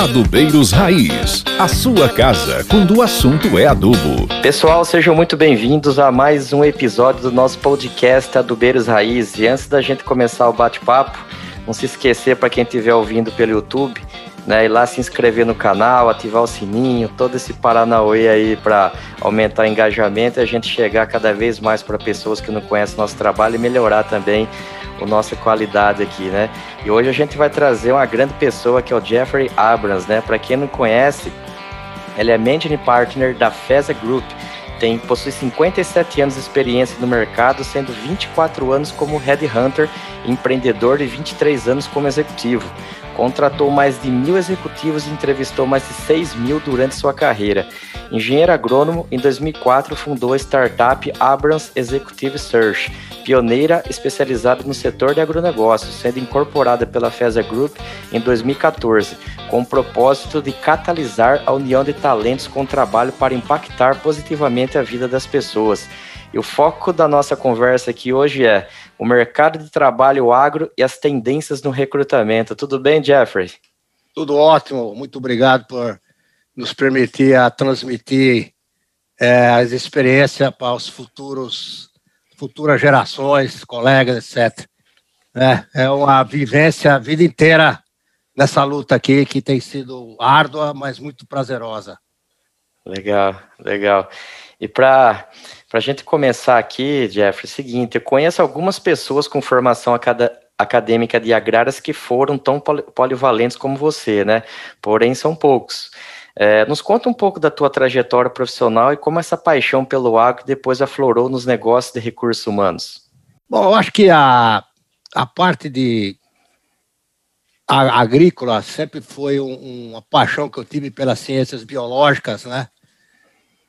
Adubeiros Raiz, a sua casa quando o assunto é adubo. Pessoal, sejam muito bem-vindos a mais um episódio do nosso podcast Adubeiros Raiz. E antes da gente começar o bate-papo, não se esquecer para quem estiver ouvindo pelo YouTube, né, ir lá se inscrever no canal, ativar o sininho, todo esse paranauê aí para aumentar o engajamento e a gente chegar cada vez mais para pessoas que não conhecem nosso trabalho e melhorar também a nossa qualidade aqui, né? E hoje a gente vai trazer uma grande pessoa que é o Jeffrey Abrams, né? Para quem não conhece, ele é Managing Partner da FESA Group, tem, possui 57 anos de experiência no mercado, sendo 24 anos como headhunter, empreendedor e 23 anos como executivo. Contratou mais de mil executivos e entrevistou mais de 6 mil durante sua carreira. Engenheiro agrônomo, em 2004 fundou a startup Abrams Executive Search, pioneira especializada no setor de agronegócios, sendo incorporada pela FESA Group em 2014, com o propósito de catalisar a união de talentos com trabalho para impactar positivamente a vida das pessoas. E o foco da nossa conversa aqui hoje é o mercado de trabalho agro e as tendências no recrutamento. Tudo bem, Jeffrey? Tudo ótimo. Muito obrigado por nos permitir a transmitir é, as experiências para os futuros futuras gerações, colegas, etc. É, é uma vivência a vida inteira nessa luta aqui que tem sido árdua, mas muito prazerosa. Legal, legal. E para a gente começar aqui, Jeffrey, é o seguinte: eu conheço algumas pessoas com formação acadêmica de agrárias que foram tão polivalentes como você, né? Porém, são poucos. É, nos conta um pouco da tua trajetória profissional e como essa paixão pelo agro depois aflorou nos negócios de recursos humanos. Bom, eu acho que a, a parte de a, agrícola sempre foi um, uma paixão que eu tive pelas ciências biológicas, né?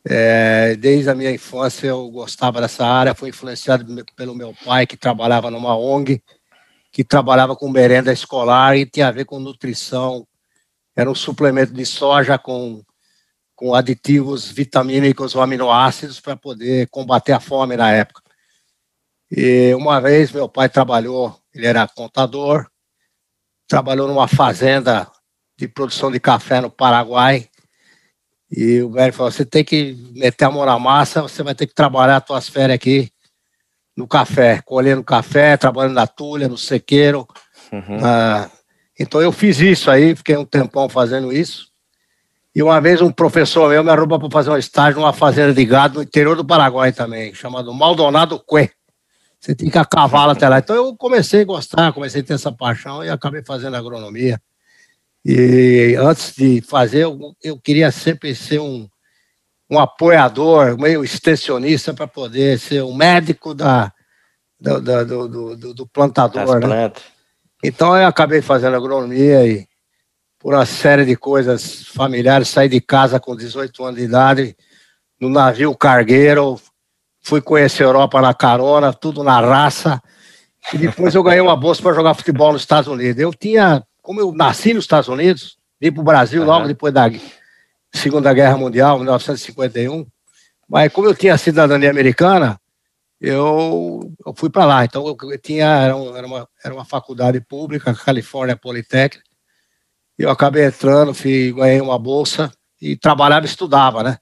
É, desde a minha infância eu gostava dessa área, fui influenciado pelo meu pai, que trabalhava numa ONG, que trabalhava com merenda escolar e tinha a ver com nutrição. Era um suplemento de soja com, com aditivos vitamínicos ou aminoácidos para poder combater a fome na época. E uma vez meu pai trabalhou, ele era contador, trabalhou numa fazenda de produção de café no Paraguai e o velho falou: você tem que meter a mão na massa, você vai ter que trabalhar as tuas férias aqui no café, colhendo café, trabalhando na tulha, no sequeiro. Uhum. Ah, então eu fiz isso aí, fiquei um tempão fazendo isso. E uma vez um professor meu me arrumou para fazer um estágio numa fazenda de gado no interior do Paraguai também, chamado Maldonado Cué. Você tem que a cavalo até lá. Então eu comecei a gostar, comecei a ter essa paixão e acabei fazendo agronomia. E antes de fazer, eu, eu queria sempre ser um, um apoiador, meio extensionista, para poder ser um médico da, do, do, do, do plantador. Né? Então eu acabei fazendo agronomia e por uma série de coisas familiares, saí de casa com 18 anos de idade, no navio cargueiro, fui conhecer a Europa na carona, tudo na raça, e depois eu ganhei uma bolsa para jogar futebol nos Estados Unidos. Eu tinha como eu nasci nos Estados Unidos, vim para o Brasil uhum. logo depois da Segunda Guerra Mundial, 1951, mas como eu tinha cidadania americana, eu, eu fui para lá. Então, eu, tinha, era, um, uma, era uma faculdade pública, California Polytechnic, eu acabei entrando, fui, ganhei uma bolsa e trabalhava e estudava, né?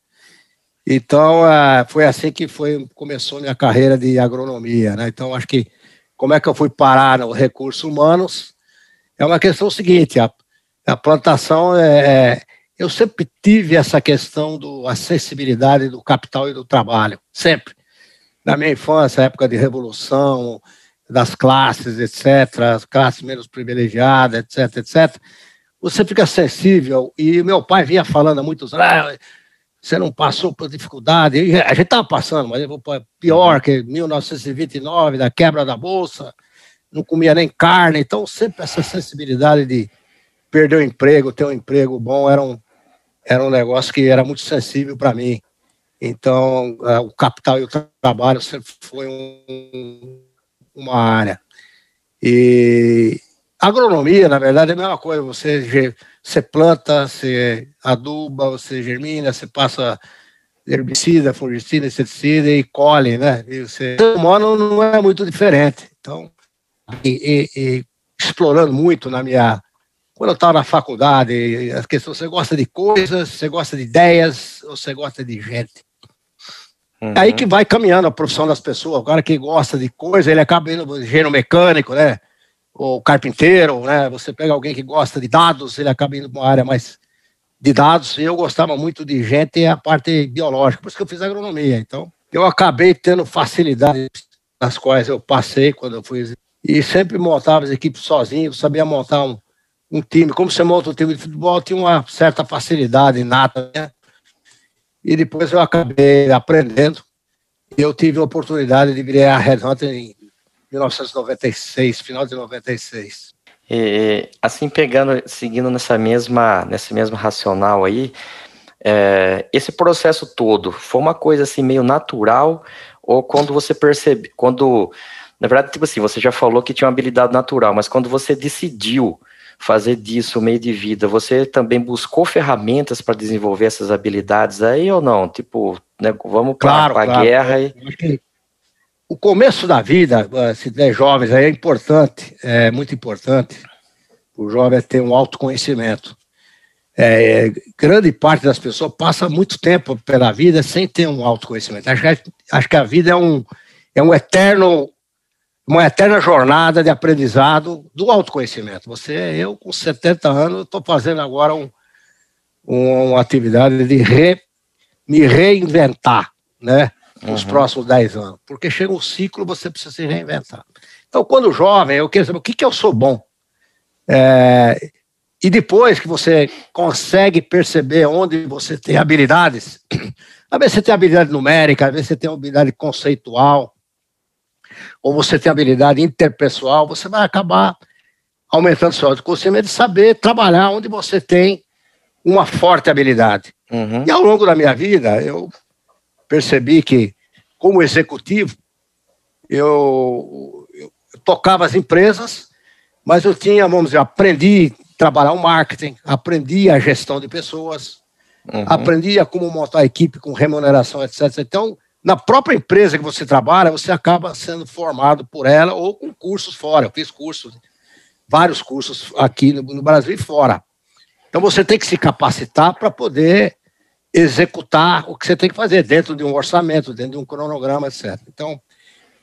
Então, é, foi assim que foi, começou minha carreira de agronomia, né? Então, acho que como é que eu fui parar nos recursos humanos? É uma questão seguinte, a, a plantação é, é, eu sempre tive essa questão do acessibilidade do capital e do trabalho, sempre. Na minha infância, época de revolução, das classes, etc., as classes menos privilegiadas, etc., etc., você fica sensível. E meu pai vinha falando há muitos anos, ah, você não passou por dificuldade. E a gente estava passando, mas pior que 1929, da quebra da Bolsa, não comia nem carne, então sempre essa sensibilidade de perder o emprego, ter um emprego bom, era um, era um negócio que era muito sensível para mim. Então, uh, o capital e o trabalho sempre foi um, uma área. E agronomia, na verdade, é a mesma coisa. Você, você planta, você aduba, você germina, você passa herbicida, fungicida, inseticida e colhe, né? E você, o humano não é muito diferente. Então, e, e, explorando muito na minha quando eu estava na faculdade, a questão, você gosta de coisas, você gosta de ideias, ou você gosta de gente? Uhum. Aí que vai caminhando a profissão das pessoas. O cara que gosta de coisa, ele acaba indo engenheiro mecânico, né? Ou carpinteiro, né? Você pega alguém que gosta de dados, ele acaba indo para uma área mais de dados. E eu gostava muito de gente e a parte biológica, por isso que eu fiz agronomia. Então, eu acabei tendo facilidade nas quais eu passei quando eu fui. E sempre montava as equipes sozinho, sabia montar um, um time. Como você monta um time de futebol, tinha uma certa facilidade inata, né? e depois eu acabei aprendendo. Eu tive a oportunidade de virar Red Hunter em 1996, final de 96. E, assim, pegando, seguindo nessa mesma, nesse mesmo racional aí, é, esse processo todo foi uma coisa assim meio natural ou quando você percebe, quando, na verdade, tipo assim, você já falou que tinha uma habilidade natural, mas quando você decidiu fazer disso o meio de vida, você também buscou ferramentas para desenvolver essas habilidades aí ou não? Tipo, né, vamos claro, para a claro. guerra e... O começo da vida, se der jovens, aí é importante, é muito importante o jovem ter um autoconhecimento. É, grande parte das pessoas passa muito tempo pela vida sem ter um autoconhecimento. Acho que, acho que a vida é um, é um eterno uma eterna jornada de aprendizado do autoconhecimento. Você, eu com 70 anos, estou fazendo agora um, um, uma atividade de re, me reinventar, né? Nos uhum. próximos 10 anos. Porque chega um ciclo, você precisa se reinventar. Então, quando jovem, eu quero saber o que, que eu sou bom. É, e depois que você consegue perceber onde você tem habilidades, às vezes você tem habilidade numérica, às vezes você tem habilidade conceitual, ou você tem habilidade interpessoal, você vai acabar aumentando seu autoconhecimento de saber trabalhar onde você tem uma forte habilidade. Uhum. E ao longo da minha vida, eu percebi que, como executivo, eu, eu tocava as empresas, mas eu tinha, vamos dizer, aprendi a trabalhar o marketing, aprendi a gestão de pessoas, uhum. aprendi a como montar a equipe com remuneração, etc. Então, na própria empresa que você trabalha, você acaba sendo formado por ela ou com cursos fora. Eu fiz cursos, vários cursos aqui no, no Brasil e fora. Então você tem que se capacitar para poder executar o que você tem que fazer dentro de um orçamento, dentro de um cronograma, etc. Então,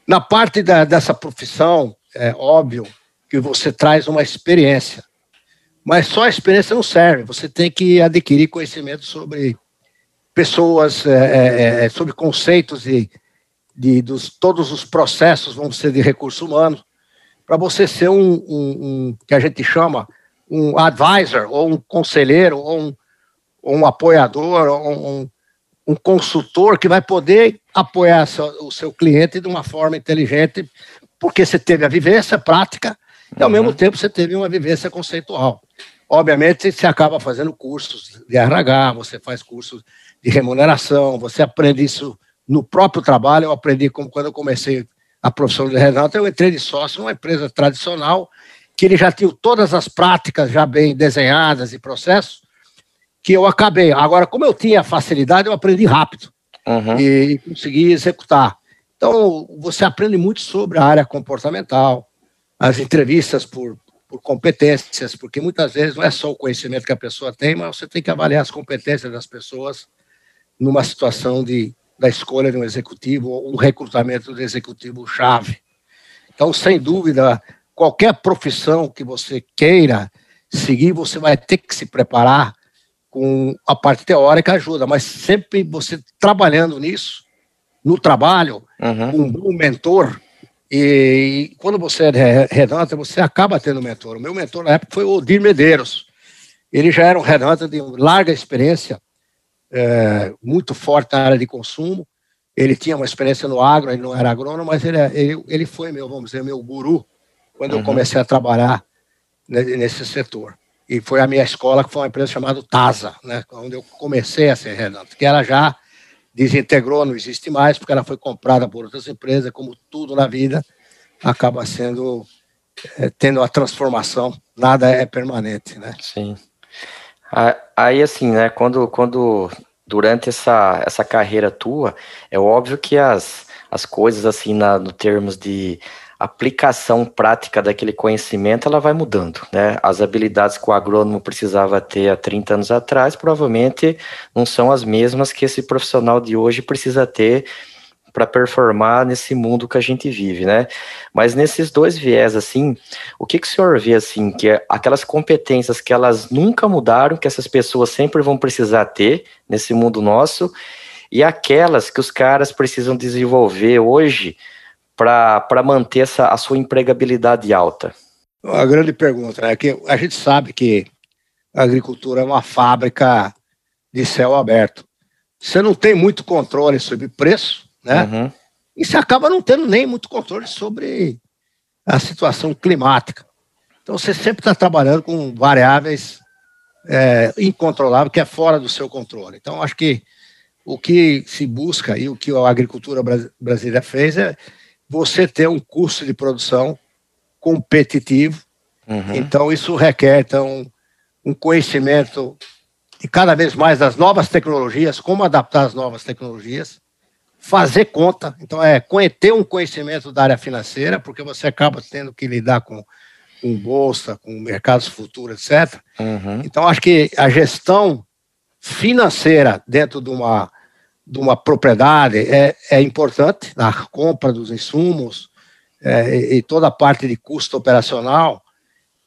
na parte da, dessa profissão, é óbvio que você traz uma experiência, mas só a experiência não serve. Você tem que adquirir conhecimento sobre pessoas, é, é, é, sobre conceitos de, de dos, todos os processos vão ser de recurso humano, para você ser um, um, um, que a gente chama um advisor, ou um conselheiro, ou um, ou um apoiador, ou um, um consultor que vai poder apoiar o seu cliente de uma forma inteligente, porque você teve a vivência prática e, ao uhum. mesmo tempo, você teve uma vivência conceitual. Obviamente, você acaba fazendo cursos de RH, você faz cursos de remuneração, você aprende isso no próprio trabalho. Eu aprendi como quando eu comecei a profissão de Renato, eu entrei de sócio numa empresa tradicional que ele já tinha todas as práticas já bem desenhadas e processos que eu acabei. Agora, como eu tinha facilidade, eu aprendi rápido uhum. e, e consegui executar. Então, você aprende muito sobre a área comportamental, as entrevistas por, por competências, porque muitas vezes não é só o conhecimento que a pessoa tem, mas você tem que avaliar as competências das pessoas numa situação de, da escolha de um executivo ou um recrutamento do executivo chave. Então, sem dúvida, qualquer profissão que você queira seguir, você vai ter que se preparar com a parte teórica ajuda, mas sempre você trabalhando nisso, no trabalho, uhum. com um bom mentor, e, e quando você é redonda, você acaba tendo mentor. O meu mentor na época foi o Odir Medeiros. Ele já era um redonda de larga experiência, é, muito forte na área de consumo. Ele tinha uma experiência no agro, ele não era agrônomo, mas ele, é, ele, ele foi meu, vamos dizer, meu guru quando uhum. eu comecei a trabalhar nesse setor. E foi a minha escola, que foi uma empresa chamada TASA, né, onde eu comecei a ser redonda, que ela já desintegrou, não existe mais, porque ela foi comprada por outras empresas, como tudo na vida, acaba sendo, é, tendo a transformação, nada é permanente, né? Sim. Aí, assim, né, quando, quando durante essa, essa carreira tua, é óbvio que as, as coisas, assim, na, no termos de aplicação prática daquele conhecimento ela vai mudando, né? As habilidades que o agrônomo precisava ter há 30 anos atrás provavelmente não são as mesmas que esse profissional de hoje precisa ter para performar nesse mundo que a gente vive, né? Mas nesses dois viés, assim, o que, que o senhor vê, assim, que é aquelas competências que elas nunca mudaram, que essas pessoas sempre vão precisar ter nesse mundo nosso, e aquelas que os caras precisam desenvolver hoje para manter essa, a sua empregabilidade alta? A grande pergunta é que a gente sabe que a agricultura é uma fábrica de céu aberto. Você não tem muito controle sobre preço, né? Uhum. E você acaba não tendo nem muito controle sobre a situação climática. Então você sempre está trabalhando com variáveis é, incontroláveis, que é fora do seu controle. Então acho que o que se busca e o que a agricultura brasileira fez é você ter um custo de produção competitivo. Uhum. Então, isso requer então, um conhecimento de cada vez mais das novas tecnologias, como adaptar as novas tecnologias, fazer conta. Então, é ter um conhecimento da área financeira, porque você acaba tendo que lidar com, com bolsa, com mercados futuros, etc. Uhum. Então, acho que a gestão financeira dentro de uma de uma propriedade é, é importante, na compra dos insumos é, e toda a parte de custo operacional,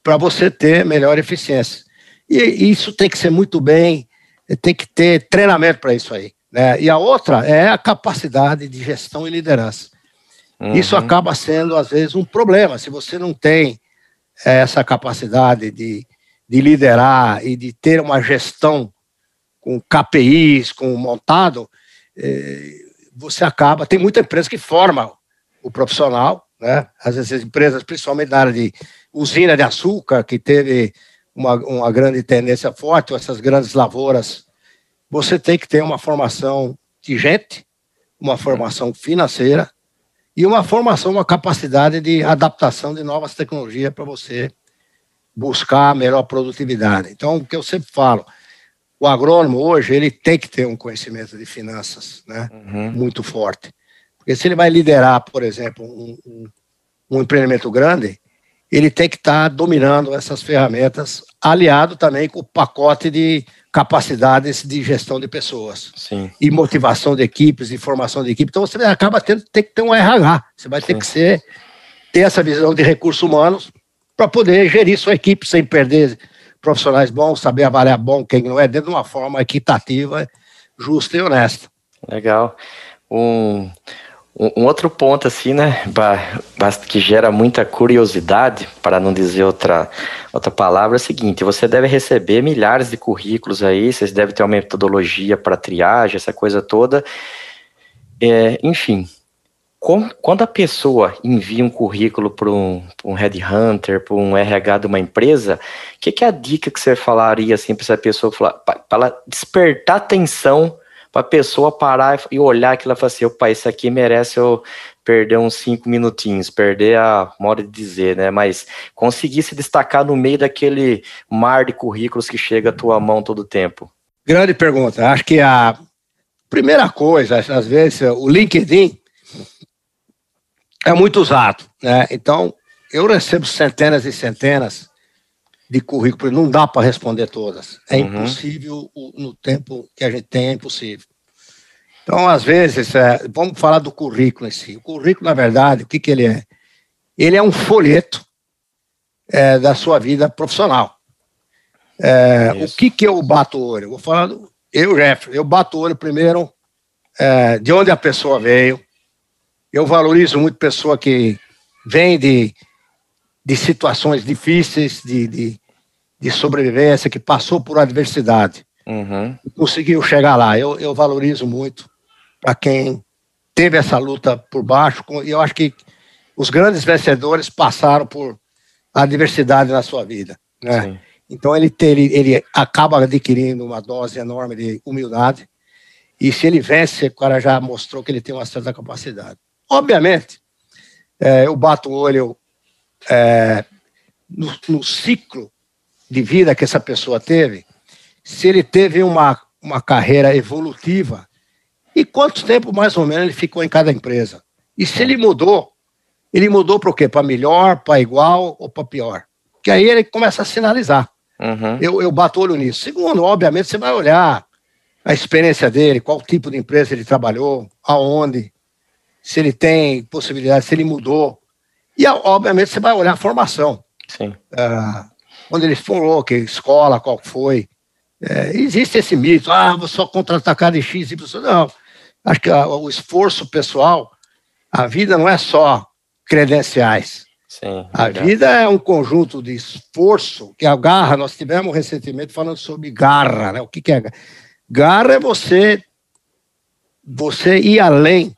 para você ter melhor eficiência. E isso tem que ser muito bem, tem que ter treinamento para isso aí. Né? E a outra é a capacidade de gestão e liderança. Uhum. Isso acaba sendo, às vezes, um problema. Se você não tem essa capacidade de, de liderar e de ter uma gestão com KPIs, com montado, é, você acaba. Tem muita empresa que forma o profissional, né? Às vezes empresas, principalmente na área de usina de açúcar, que teve uma, uma grande tendência forte, essas grandes lavouras, você tem que ter uma formação de gente, uma formação financeira e uma formação, uma capacidade de adaptação de novas tecnologias para você buscar a melhor produtividade. Então, o que eu sempre falo, o agrônomo hoje ele tem que ter um conhecimento de finanças né, uhum. muito forte. Porque se ele vai liderar, por exemplo, um, um, um empreendimento grande, ele tem que estar tá dominando essas ferramentas, aliado também com o pacote de capacidades de gestão de pessoas. Sim. E motivação de equipes, e formação de equipe. Então você acaba tendo tem que ter um RH. Você vai ter Sim. que ser, ter essa visão de recursos humanos para poder gerir sua equipe sem perder profissionais bons, saber avaliar bom quem não é, dentro de uma forma equitativa, justa e honesta. Legal. Um, um outro ponto, assim, né, que gera muita curiosidade, para não dizer outra, outra palavra, é o seguinte: você deve receber milhares de currículos aí, vocês devem ter uma metodologia para triagem, essa coisa toda. É, enfim, quando a pessoa envia um currículo para um, um headhunter, para um RH de uma empresa, o que, que, é a dica que você falaria assim para essa pessoa para ela despertar atenção para a pessoa parar e olhar aquilo e falar assim, opa, isso aqui merece eu perder uns cinco minutinhos, perder a moda de dizer, né? Mas conseguir se destacar no meio daquele mar de currículos que chega à tua mão todo tempo. Grande pergunta. Acho que a primeira coisa, às vezes, o LinkedIn é muito usado, né? Então, eu recebo centenas e centenas de currículos, não dá para responder todas. É uhum. impossível, no tempo que a gente tem, é impossível. Então, às vezes, é, vamos falar do currículo em si. O currículo, na verdade, o que, que ele é? Ele é um folheto é, da sua vida profissional. É, o que, que eu bato o olho? Eu vou falar, do, eu, Jeffrey, eu bato o olho primeiro é, de onde a pessoa veio, eu valorizo muito pessoa que vem de, de situações difíceis, de, de, de sobrevivência, que passou por adversidade. Uhum. Conseguiu chegar lá. Eu, eu valorizo muito para quem teve essa luta por baixo. E eu acho que os grandes vencedores passaram por adversidade na sua vida. Né? Então ele, ele, ele acaba adquirindo uma dose enorme de humildade. E se ele vence, o cara já mostrou que ele tem uma certa capacidade. Obviamente, é, eu bato o olho é, no, no, ciclo de vida que essa pessoa teve, se ele teve uma, uma carreira evolutiva e quanto tempo mais ou menos ele ficou em cada empresa. E se ele mudou Ele mudou para o quê? Para melhor, para igual ou para pior? Que aí ele começa a sinalizar. Uhum. Eu, eu bato olho nisso. Segundo, obviamente, você vai olhar a experiência dele, qual tipo de empresa ele trabalhou, aonde, se ele tem possibilidade, se ele mudou. E, obviamente, você vai olhar a formação. Sim. Uh, onde ele falou, que escola, qual foi. É, existe esse mito, ah, vou só contratar cada X, Y. Não. Acho que a, o esforço pessoal, a vida não é só credenciais. Sim, a vida é um conjunto de esforço, que a garra, nós tivemos recentemente falando sobre garra, né? O que, que é garra? é você, você ir além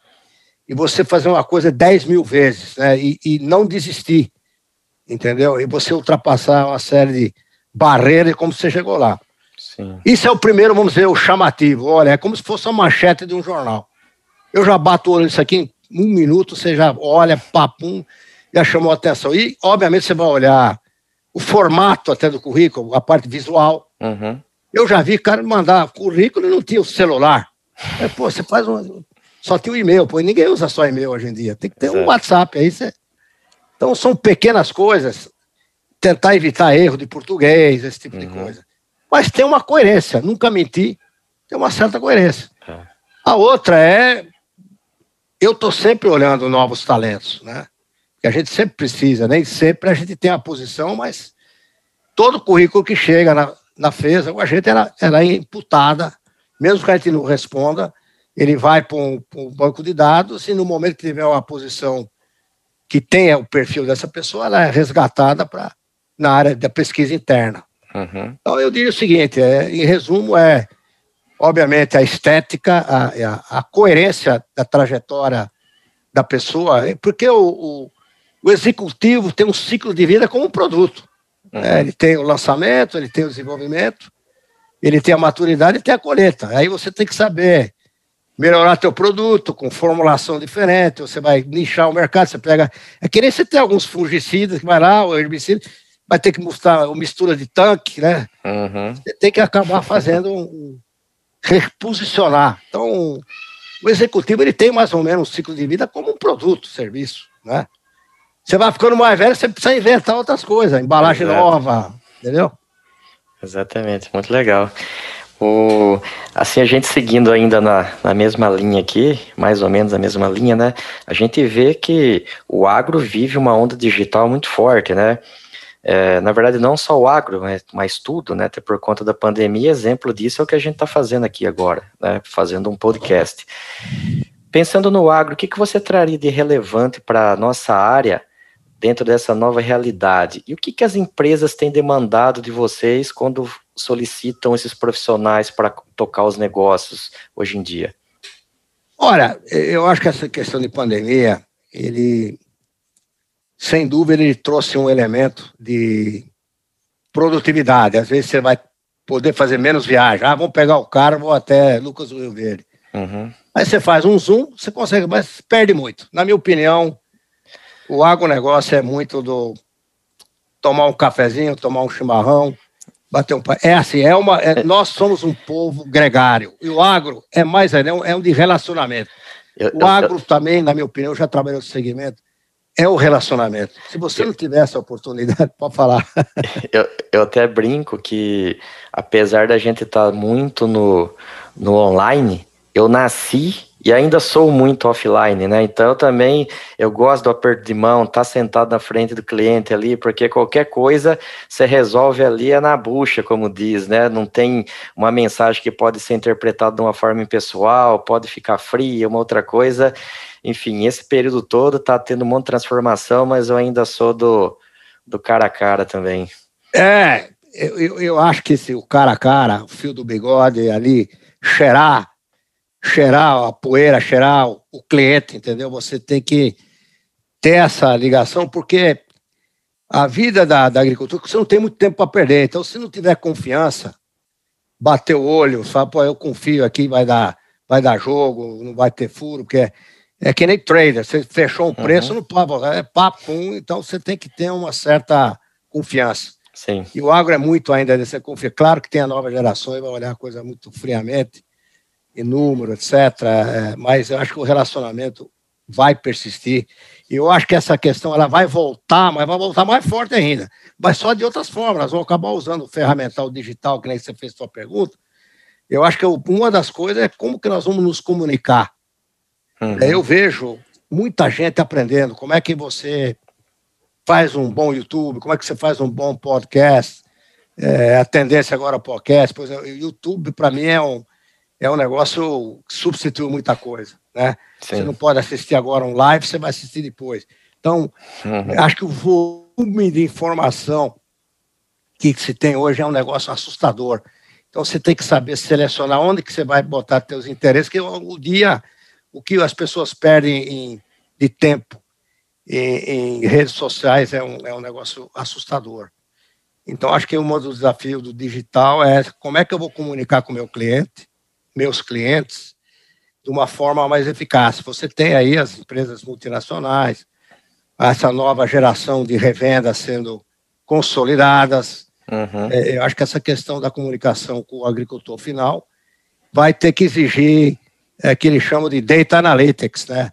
e você fazer uma coisa dez mil vezes, né? E, e não desistir, entendeu? E você ultrapassar uma série de barreiras como você chegou lá. Sim. Isso é o primeiro, vamos dizer, o chamativo. Olha, é como se fosse uma manchete de um jornal. Eu já bato o olho nisso aqui em um minuto, você já olha, papum, já chamou a atenção. E, obviamente, você vai olhar o formato até do currículo, a parte visual. Uhum. Eu já vi cara mandar currículo e não tinha o celular. É, pô, você faz um. Só tem o e-mail, pô, ninguém usa só e-mail hoje em dia. Tem que ter um WhatsApp aí. Você... Então, são pequenas coisas. Tentar evitar erro de português, esse tipo uhum. de coisa. Mas tem uma coerência. Nunca mentir, tem uma certa coerência. É. A outra é. Eu estou sempre olhando novos talentos, né? que a gente sempre precisa, nem sempre a gente tem a posição, mas todo currículo que chega na, na FESA, a gente era, era imputada, mesmo que a gente não responda, ele vai para um, um, banco de dados e no momento que tiver uma posição que tenha o perfil dessa pessoa, ela é resgatada para na área da pesquisa interna. Uhum. Então eu diria o seguinte, é, em resumo, é obviamente a estética, a, a, a coerência da trajetória da pessoa, porque o, o o executivo tem um ciclo de vida como um produto. Uhum. É, ele tem o lançamento, ele tem o desenvolvimento, ele tem a maturidade e tem a colheita. Aí você tem que saber melhorar teu produto com formulação diferente, você vai nichar o mercado, você pega... É que nem você tem alguns fungicidas que vai lá, o herbicida, vai ter que mostrar uma mistura de tanque, né? Uhum. Você tem que acabar fazendo um... reposicionar. Então, o executivo ele tem mais ou menos um ciclo de vida como um produto, serviço, né? Você vai ficando mais velho, você precisa inventar outras coisas, embalagem Exato. nova, entendeu? Exatamente, muito legal. O, assim, a gente seguindo ainda na, na mesma linha aqui, mais ou menos a mesma linha, né? A gente vê que o agro vive uma onda digital muito forte, né? É, na verdade, não só o agro, mas, mas tudo, né? Até por conta da pandemia, exemplo disso é o que a gente está fazendo aqui agora, né? Fazendo um podcast. Pensando no agro, o que, que você traria de relevante para a nossa área dentro dessa nova realidade. E o que, que as empresas têm demandado de vocês quando solicitam esses profissionais para tocar os negócios hoje em dia? Olha, eu acho que essa questão de pandemia, ele, sem dúvida, ele trouxe um elemento de produtividade. Às vezes você vai poder fazer menos viagem. Ah, vamos pegar o carro, vou até Lucas do Rio Verde. Uhum. Aí você faz um zoom, você consegue, mas perde muito. Na minha opinião, o agronegócio é muito do tomar um cafezinho, tomar um chimarrão, bater um É assim, é uma, é, nós somos um povo gregário. E o agro é mais é um, é um de relacionamento. Eu, o agro eu, também, na minha opinião, já trabalhou nesse segmento, é o relacionamento. Se você não tiver essa oportunidade, pode falar. Eu, eu até brinco que, apesar da gente estar tá muito no, no online, eu nasci e ainda sou muito offline, né? Então eu também eu gosto do aperto de mão, tá sentado na frente do cliente ali, porque qualquer coisa você resolve ali é na bucha, como diz, né? Não tem uma mensagem que pode ser interpretada de uma forma impessoal, pode ficar fria, uma outra coisa. Enfim, esse período todo tá tendo um monte de transformação, mas eu ainda sou do, do cara a cara também. É, eu, eu acho que esse, o cara a cara, o fio do bigode ali, cheirar cheirar a poeira, cheirar o cliente, entendeu? Você tem que ter essa ligação, porque a vida da, da agricultura, você não tem muito tempo para perder. Então, se não tiver confiança, bater o olho, sabe, pô, eu confio aqui, vai dar, vai dar jogo, não vai ter furo, porque é, é que nem trader, você fechou um preço, uhum. não pode, é papo, então você tem que ter uma certa confiança. Sim. E o agro é muito ainda dessa confiança. Claro que tem a nova geração e vai olhar a coisa muito friamente, e número, etc. É, mas eu acho que o relacionamento vai persistir. E eu acho que essa questão ela vai voltar, mas vai voltar mais forte ainda. Mas só de outras formas. Nós vamos acabar usando o ferramental digital, que nem você fez sua pergunta. Eu acho que uma das coisas é como que nós vamos nos comunicar. Uhum. Eu vejo muita gente aprendendo como é que você faz um bom YouTube, como é que você faz um bom podcast. É, a tendência agora ao podcast, pois o YouTube para mim é um, é um negócio que substitui muita coisa, né? Sim. Você não pode assistir agora um live, você vai assistir depois. Então, uhum. acho que o volume de informação que se tem hoje é um negócio assustador. Então, você tem que saber selecionar onde que você vai botar seus interesses, que o dia, o que as pessoas perdem em, de tempo em, em redes sociais é um, é um negócio assustador. Então, acho que um dos desafios do digital é como é que eu vou comunicar com o meu cliente, meus clientes de uma forma mais eficaz. Você tem aí as empresas multinacionais, essa nova geração de revendas sendo consolidadas. Uhum. É, eu acho que essa questão da comunicação com o agricultor final vai ter que exigir é, que eles chamam de data analytics, né?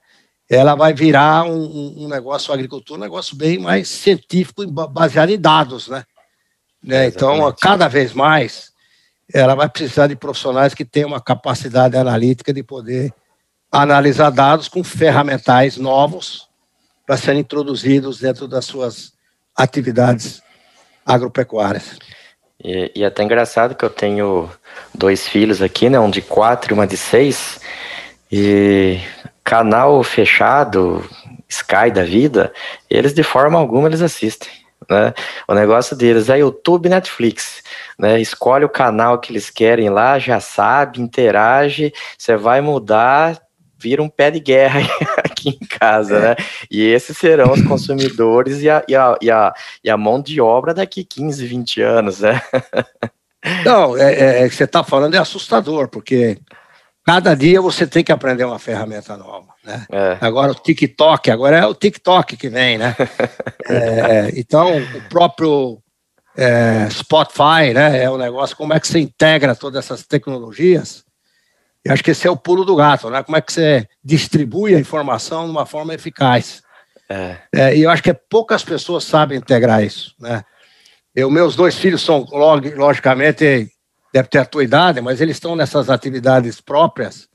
Ela vai virar um, um negócio, a agricultura, um negócio bem mais científico, baseado em dados, né? né? Então, cada vez mais, ela vai precisar de profissionais que tenham uma capacidade analítica de poder analisar dados com ferramentais novos para serem introduzidos dentro das suas atividades agropecuárias. E, e é até engraçado que eu tenho dois filhos aqui, né, um de quatro e uma de seis, e canal fechado, Sky da vida, eles de forma alguma eles assistem. Né? O negócio deles é YouTube Netflix. Né? Escolhe o canal que eles querem lá, já sabe, interage, você vai mudar, vira um pé de guerra aqui em casa, né? E esses serão os consumidores e a, e a, e a, e a mão de obra daqui 15, 20 anos, né? Não, é, é, é você está falando é assustador, porque cada dia você tem que aprender uma ferramenta nova. Né? É. Agora o TikTok, agora é o TikTok que vem, né? é, então, o próprio é, Spotify, né? É um negócio, como é que você integra todas essas tecnologias? Eu acho que esse é o pulo do gato, né? Como é que você distribui a informação de uma forma eficaz? É. é e eu acho que poucas pessoas sabem integrar isso, né? Eu, meus dois filhos são, logicamente, deve ter a tua idade, mas eles estão nessas atividades próprias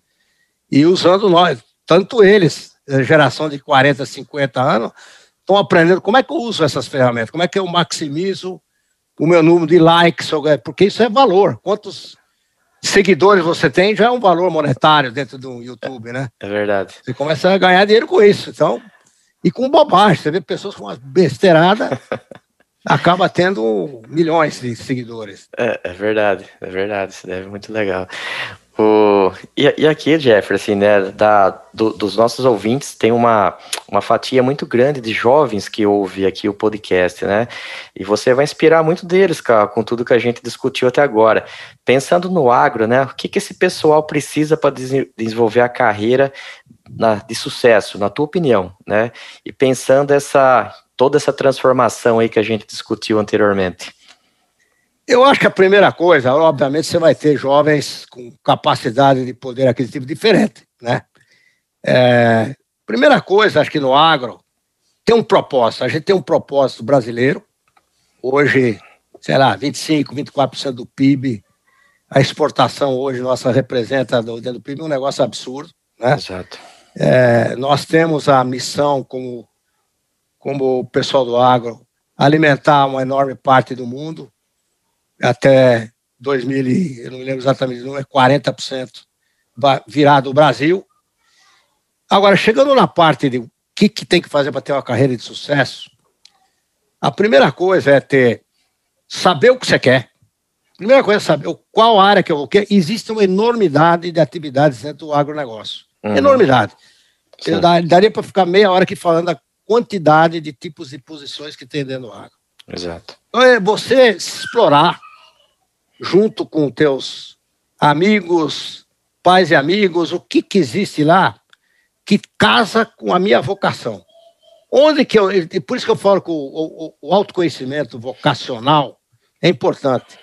e usando nós, tanto eles, geração de 40, 50 anos, estão aprendendo como é que eu uso essas ferramentas, como é que eu maximizo o meu número de likes, porque isso é valor. Quantos seguidores você tem já é um valor monetário dentro do YouTube, né? É verdade. Você começa a ganhar dinheiro com isso. Então, e com bobagem. Você vê pessoas com uma besteirada, acaba tendo milhões de seguidores. É, é verdade, é verdade. Isso deve muito legal. O, e, e, aqui, Jefferson, né, da, do, dos nossos ouvintes, tem uma, uma fatia muito grande de jovens que ouve aqui o podcast, né? E você vai inspirar muito deles, cara, com tudo que a gente discutiu até agora. Pensando no agro, né? O que, que esse pessoal precisa para desenvolver a carreira na, de sucesso, na tua opinião, né? E pensando essa toda essa transformação aí que a gente discutiu anteriormente. Eu acho que a primeira coisa, obviamente, você vai ter jovens com capacidade de poder aquisitivo diferente, né? É, primeira coisa, acho que no agro tem um propósito. A gente tem um propósito brasileiro. Hoje, sei lá, 25, 24% do PIB. A exportação hoje nossa representa dentro do PIB um negócio absurdo, né? Exato. É, nós temos a missão como como o pessoal do agro alimentar uma enorme parte do mundo até 2000, eu não me lembro exatamente não é 40% virado o Brasil. Agora, chegando na parte de o que, que tem que fazer para ter uma carreira de sucesso, a primeira coisa é ter saber o que você quer. Primeira coisa é saber qual área que eu quero. Existe uma enormidade de atividades dentro do agronegócio. Uhum. Enormidade. Eu daria para ficar meia hora aqui falando da quantidade de tipos e posições que tem dentro do agro. Exato. Então é você explorar junto com teus amigos, pais e amigos, o que, que existe lá que casa com a minha vocação. Onde que eu. Por isso que eu falo que o, o, o autoconhecimento vocacional é importante.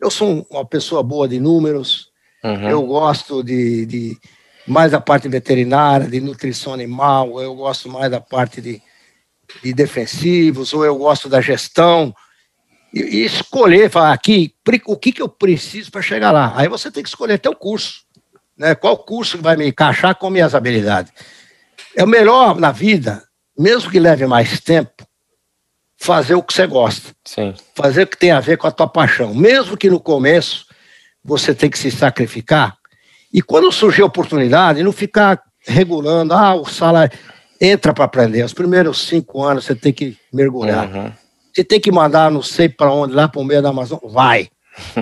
Eu sou uma pessoa boa de números, uhum. eu gosto de, de, mais da parte veterinária, de nutrição animal, eu gosto mais da parte de, de defensivos, ou eu gosto da gestão. E, e escolher, falar aqui, o que, que eu preciso para chegar lá. Aí você tem que escolher teu curso. Né? Qual curso que vai me encaixar com minhas habilidades? É o melhor na vida, mesmo que leve mais tempo, fazer o que você gosta. Sim. Fazer o que tem a ver com a tua paixão. Mesmo que no começo você tem que se sacrificar. E quando surgir a oportunidade, não ficar regulando, ah, o salário. Entra para aprender. Os primeiros cinco anos você tem que mergulhar. Uhum. Você tem que mandar, não sei para onde, lá para o meio da Amazônia. Vai.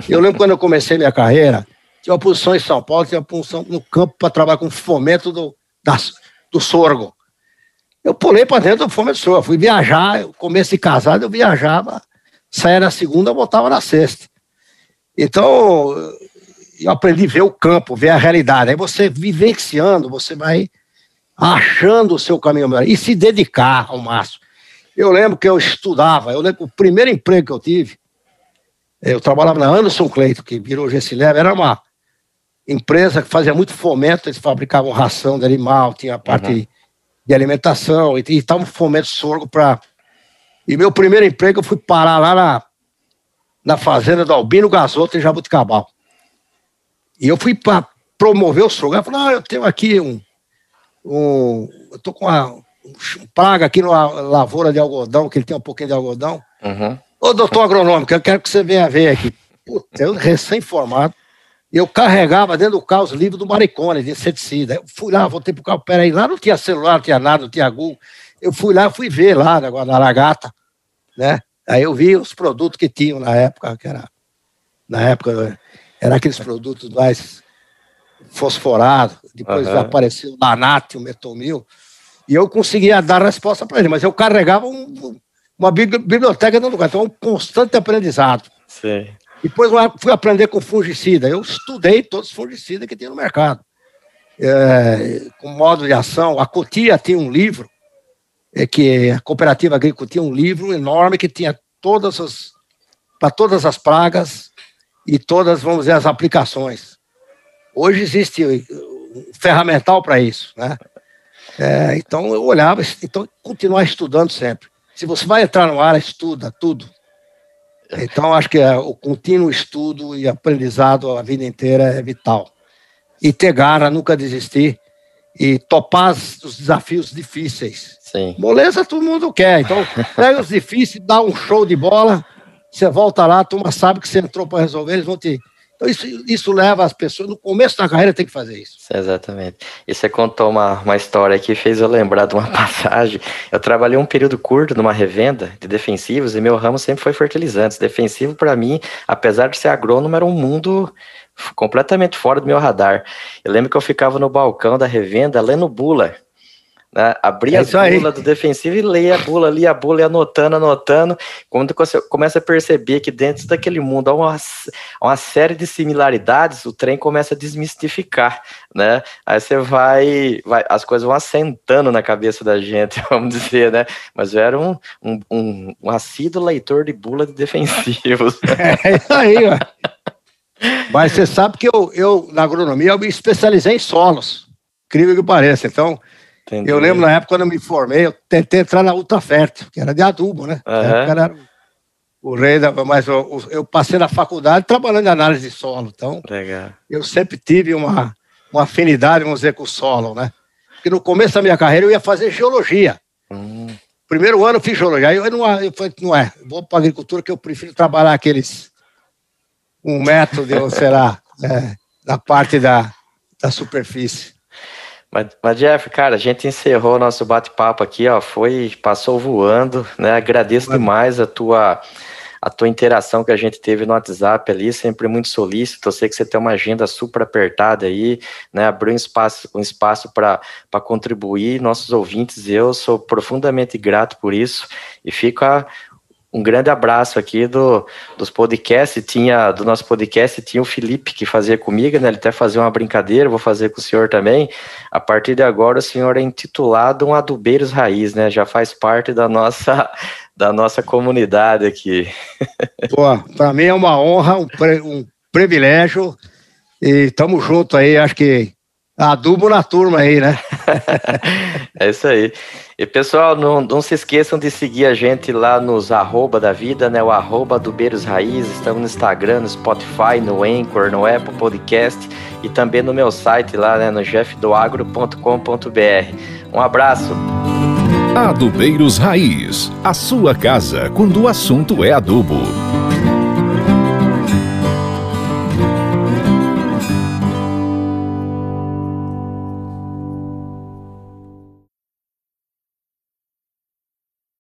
Eu lembro quando eu comecei minha carreira, tinha uma posição em São Paulo, tinha uma posição no campo para trabalhar com fomento do, das, do sorgo. Eu pulei para dentro do fomento do sorgo. Fui viajar, começo de casado, eu viajava, saía na segunda, voltava na sexta. Então, eu aprendi a ver o campo, ver a realidade. Aí você vivenciando, você vai achando o seu caminho melhor e se dedicar ao máximo. Eu lembro que eu estudava, eu lembro que o primeiro emprego que eu tive, eu trabalhava na Anderson Cleito, que virou Gessileve, era uma empresa que fazia muito fomento, eles fabricavam ração de animal, tinha a parte uhum. de alimentação, e estavam fomento sorgo para. E meu primeiro emprego eu fui parar lá na, na fazenda do Albino Gasoto em Jabuticabal. E eu fui para promover o sorgo. Ela falou: ah, eu tenho aqui um. um eu tô com uma, um praga aqui na lavoura de algodão, que ele tem um pouquinho de algodão. Uhum. Ô, doutor agronômico, eu quero que você venha ver aqui. Puta, eu recém-formado. Eu carregava dentro do carro os livros do Maricone, de inseticida. Eu fui lá, voltei pro carro, peraí, lá não tinha celular, não tinha nada, não tinha Google. Eu fui lá, fui ver lá na Guadalagata, né? Aí eu vi os produtos que tinham na época, que era, na época, era aqueles produtos mais fosforados, depois uhum. apareceu o Lanato, o Metomil, e eu conseguia dar resposta para ele, mas eu carregava um, uma biblioteca do lugar, então um constante aprendizado. Sim. Depois fui aprender com fungicida, eu estudei todos os fungicidas que tinha no mercado, é, com modo de ação, a Cotia tinha um livro, é que a cooperativa agrícola tinha um livro enorme que tinha todas as para todas as pragas e todas, vamos dizer, as aplicações. Hoje existe um ferramental para isso, né? É, então eu olhava, então continuar estudando sempre. Se você vai entrar no ar, estuda tudo. Então acho que é, o contínuo estudo e aprendizado a vida inteira é vital. E ter garra, nunca desistir e topar os desafios difíceis. Sim. Moleza todo mundo quer. Então pega os difíceis, dá um show de bola você volta lá, a turma sabe que você entrou para resolver, eles vão te. Isso, isso leva as pessoas, no começo da carreira tem que fazer isso. Exatamente. E você contou uma, uma história que fez eu lembrar de uma passagem. Eu trabalhei um período curto numa revenda de defensivos e meu ramo sempre foi fertilizantes. Defensivo, para mim, apesar de ser agrônomo, era um mundo completamente fora do meu radar. Eu lembro que eu ficava no balcão da revenda lendo bula né? Abrir é a bula do defensivo e ler a bula, ler a bula e anotando, anotando. Quando você começa a perceber que dentro daquele mundo há uma, uma série de similaridades, o trem começa a desmistificar, né? Aí você vai, vai as coisas vão assentando na cabeça da gente, vamos dizer, né? Mas eu era um, um, um, um assíduo leitor de bula de defensivos. É isso aí, ó. Mas você sabe que eu, eu, na agronomia, eu me especializei em solos. Incrível que pareça. Então, Entendi. Eu lembro na época, quando eu me formei, eu tentei entrar na Ultra Fértil, que era de adubo, né? Uhum. Era o rei da. Mas eu, eu, passei na faculdade trabalhando em análise de solo. Então, Legal. eu sempre tive uma, uma afinidade, vamos dizer, com o solo, né? Porque no começo da minha carreira eu ia fazer geologia. Hum. Primeiro ano eu fiz geologia. Aí eu não, eu falei, não é, vou para agricultura que eu prefiro trabalhar aqueles um método, ou será, é, da parte da, da superfície. Mas, mas, Jeff, cara, a gente encerrou nosso bate-papo aqui, ó, foi, passou voando, né? Agradeço demais a tua a tua interação que a gente teve no WhatsApp ali, sempre muito solícito. Eu sei que você tem uma agenda super apertada aí, né? Abriu um espaço, um espaço para contribuir, nossos ouvintes. Eu sou profundamente grato por isso e fico a, um grande abraço aqui do, dos podcasts. Tinha, do nosso podcast, tinha o Felipe que fazia comigo, né? Ele até fazia uma brincadeira, vou fazer com o senhor também. A partir de agora, o senhor é intitulado um Adubeiros Raiz, né? Já faz parte da nossa, da nossa comunidade aqui. Pô, para mim é uma honra, um, um privilégio. E estamos juntos aí, acho que Adubo na turma aí, né? é isso aí. E pessoal, não, não se esqueçam de seguir a gente lá nos arroba da vida, né? O arroba do Beiros Raiz. Estamos no Instagram, no Spotify, no Anchor, no Apple Podcast e também no meu site lá, né? No jeffdoagro.com.br. Um abraço. Adubeiros Raiz, a sua casa quando o assunto é adubo.